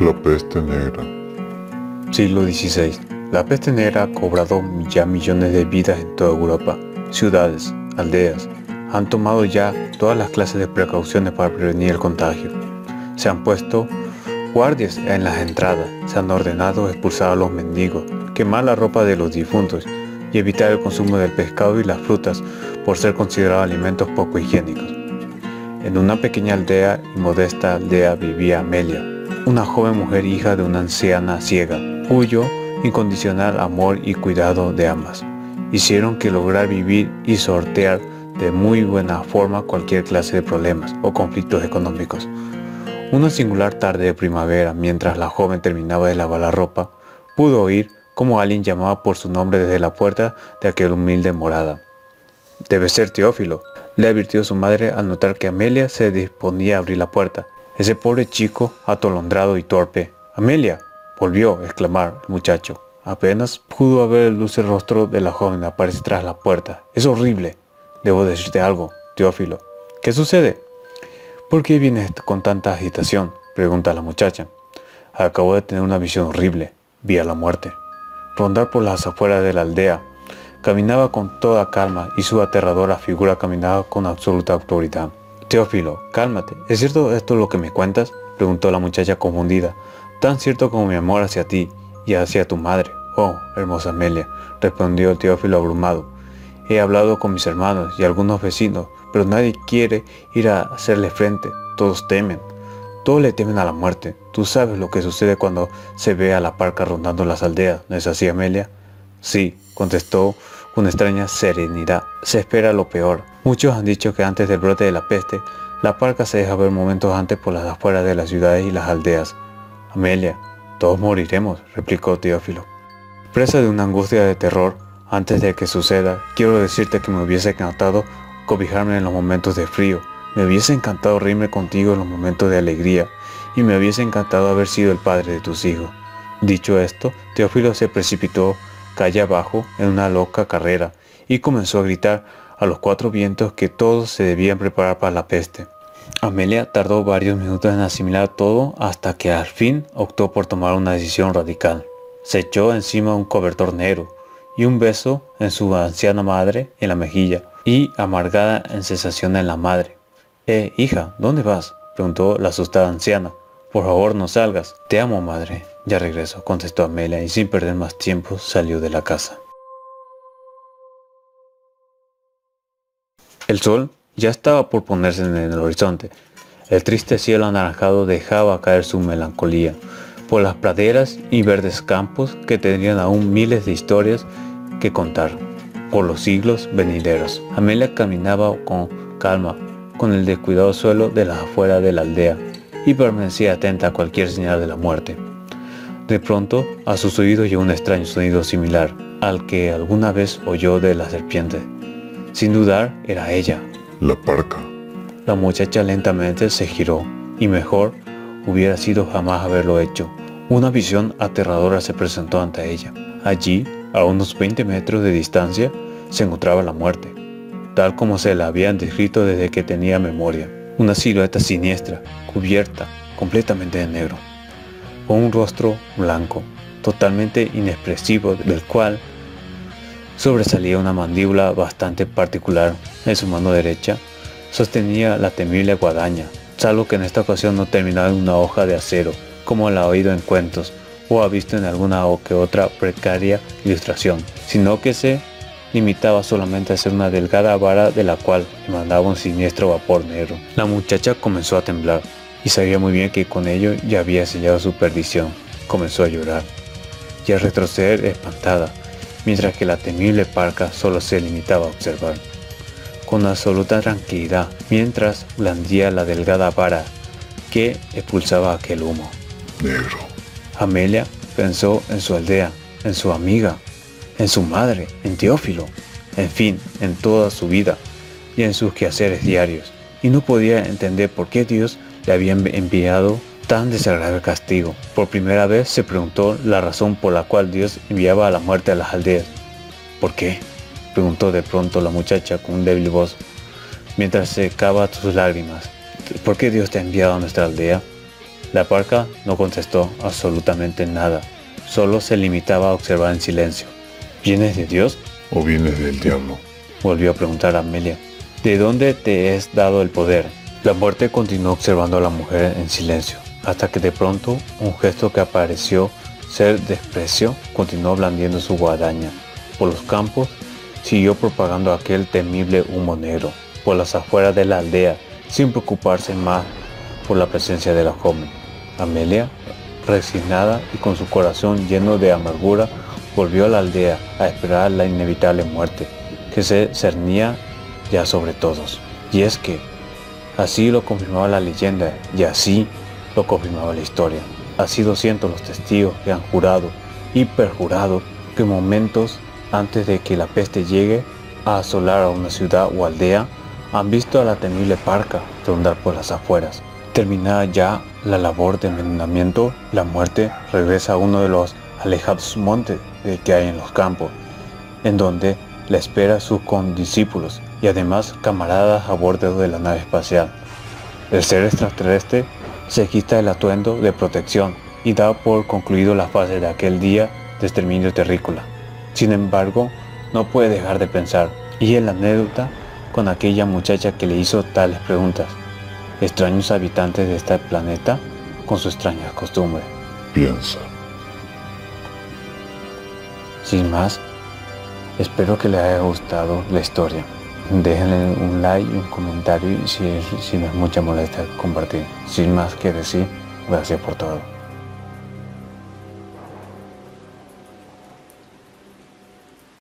La peste negra. Siglo XVI. La peste negra ha cobrado ya millones de vidas en toda Europa. Ciudades, aldeas, han tomado ya todas las clases de precauciones para prevenir el contagio. Se han puesto guardias en las entradas, se han ordenado expulsar a los mendigos, quemar la ropa de los difuntos y evitar el consumo del pescado y las frutas por ser considerados alimentos poco higiénicos. En una pequeña aldea y modesta aldea vivía Amelia, una joven mujer hija de una anciana ciega, cuyo incondicional amor y cuidado de ambas hicieron que lograr vivir y sortear de muy buena forma cualquier clase de problemas o conflictos económicos. Una singular tarde de primavera, mientras la joven terminaba de lavar la ropa, pudo oír cómo alguien llamaba por su nombre desde la puerta de aquel humilde morada. Debe ser Teófilo, le advirtió su madre al notar que Amelia se disponía a abrir la puerta. Ese pobre chico, atolondrado y torpe. Amelia, volvió a exclamar el muchacho. Apenas pudo ver el dulce rostro de la joven aparecer tras la puerta. Es horrible. Debo decirte algo, Teófilo. ¿Qué sucede? ¿Por qué vienes con tanta agitación? Pregunta la muchacha. Acabo de tener una visión horrible. Vi a la muerte. Rondar por las afueras de la aldea. Caminaba con toda calma y su aterradora figura caminaba con absoluta autoridad. Teófilo, cálmate. ¿Es cierto esto lo que me cuentas? Preguntó la muchacha confundida. Tan cierto como mi amor hacia ti y hacia tu madre. Oh, hermosa Amelia, respondió Teófilo abrumado. He hablado con mis hermanos y algunos vecinos, pero nadie quiere ir a hacerle frente. Todos temen. Todos le temen a la muerte. Tú sabes lo que sucede cuando se ve a la parca rondando las aldeas, ¿no es así, Amelia? Sí, contestó con extraña serenidad. Se espera lo peor. Muchos han dicho que antes del brote de la peste, la parca se deja ver momentos antes por las afueras de las ciudades y las aldeas. Amelia, todos moriremos, replicó Teófilo. Presa de una angustia de terror, antes de que suceda, quiero decirte que me hubiese encantado cobijarme en los momentos de frío, me hubiese encantado reírme contigo en los momentos de alegría, y me hubiese encantado haber sido el padre de tus hijos. Dicho esto, Teófilo se precipitó calle abajo en una loca carrera y comenzó a gritar a los cuatro vientos que todos se debían preparar para la peste. Amelia tardó varios minutos en asimilar todo hasta que al fin optó por tomar una decisión radical. Se echó encima un cobertor negro, y un beso en su anciana madre en la mejilla y amargada en sensación en la madre. Eh, hija, ¿dónde vas? preguntó la asustada anciana. Por favor, no salgas. Te amo, madre. Ya regreso, contestó Amelia y sin perder más tiempo salió de la casa. El sol ya estaba por ponerse en el horizonte. El triste cielo anaranjado dejaba caer su melancolía por las praderas y verdes campos que tendrían aún miles de historias que contar por los siglos venideros. Amelia caminaba con calma con el descuidado suelo de la afuera de la aldea y permanecía atenta a cualquier señal de la muerte. De pronto, a sus oídos llegó un extraño sonido similar al que alguna vez oyó de la serpiente. Sin dudar, era ella. La parca. La muchacha lentamente se giró y mejor hubiera sido jamás haberlo hecho. Una visión aterradora se presentó ante ella. Allí, a unos 20 metros de distancia, se encontraba la muerte, tal como se la habían descrito desde que tenía memoria. Una silueta siniestra, cubierta completamente de negro, un rostro blanco, totalmente inexpresivo, del cual sobresalía una mandíbula bastante particular. En su mano derecha sostenía la temible guadaña, salvo que en esta ocasión no terminaba en una hoja de acero, como la ha oído en cuentos o ha visto en alguna o que otra precaria ilustración, sino que se limitaba solamente a ser una delgada vara de la cual emanaba un siniestro vapor negro. La muchacha comenzó a temblar y sabía muy bien que con ello ya había sellado su perdición. Comenzó a llorar y a retroceder espantada, mientras que la temible parca solo se limitaba a observar. Con absoluta tranquilidad, mientras blandía la delgada vara que expulsaba aquel humo negro. Amelia pensó en su aldea, en su amiga, en su madre, en Teófilo, en fin, en toda su vida y en sus quehaceres diarios, y no podía entender por qué Dios le había enviado tan desagradable castigo. Por primera vez se preguntó la razón por la cual Dios enviaba a la muerte a las aldeas. ¿Por qué? preguntó de pronto la muchacha con un débil voz, mientras secaba sus lágrimas. ¿Por qué Dios te ha enviado a nuestra aldea? La parca no contestó absolutamente nada, solo se limitaba a observar en silencio. ¿Vienes de Dios? ¿O vienes del diablo? Volvió a preguntar a Amelia. ¿De dónde te es dado el poder? La muerte continuó observando a la mujer en silencio, hasta que de pronto un gesto que apareció ser desprecio continuó blandiendo su guadaña. Por los campos siguió propagando aquel temible humo negro, por las afueras de la aldea, sin preocuparse más por la presencia de la joven. Amelia, resignada y con su corazón lleno de amargura, volvió a la aldea a esperar la inevitable muerte, que se cernía ya sobre todos. Y es que así lo confirmaba la leyenda y así lo confirmaba la historia. Sido cientos los testigos que han jurado y perjurado que momentos antes de que la peste llegue a asolar a una ciudad o aldea, han visto a la temible parca rondar por las afueras. Terminada ya la labor de envenenamiento, la muerte regresa a uno de los alejados montes que hay en los campos, en donde la espera sus condiscípulos y además camaradas a bordo de la nave espacial. El ser extraterrestre se quita el atuendo de protección y da por concluido la fase de aquel día de exterminio terrícola. Sin embargo, no puede dejar de pensar, y en la anécdota con aquella muchacha que le hizo tales preguntas. Extraños habitantes de este planeta con sus extrañas costumbres. Piensa. Sin más, espero que les haya gustado la historia. Déjenle un like un comentario y si, si no es mucha molestia compartir. Sin más que decir, gracias por todo.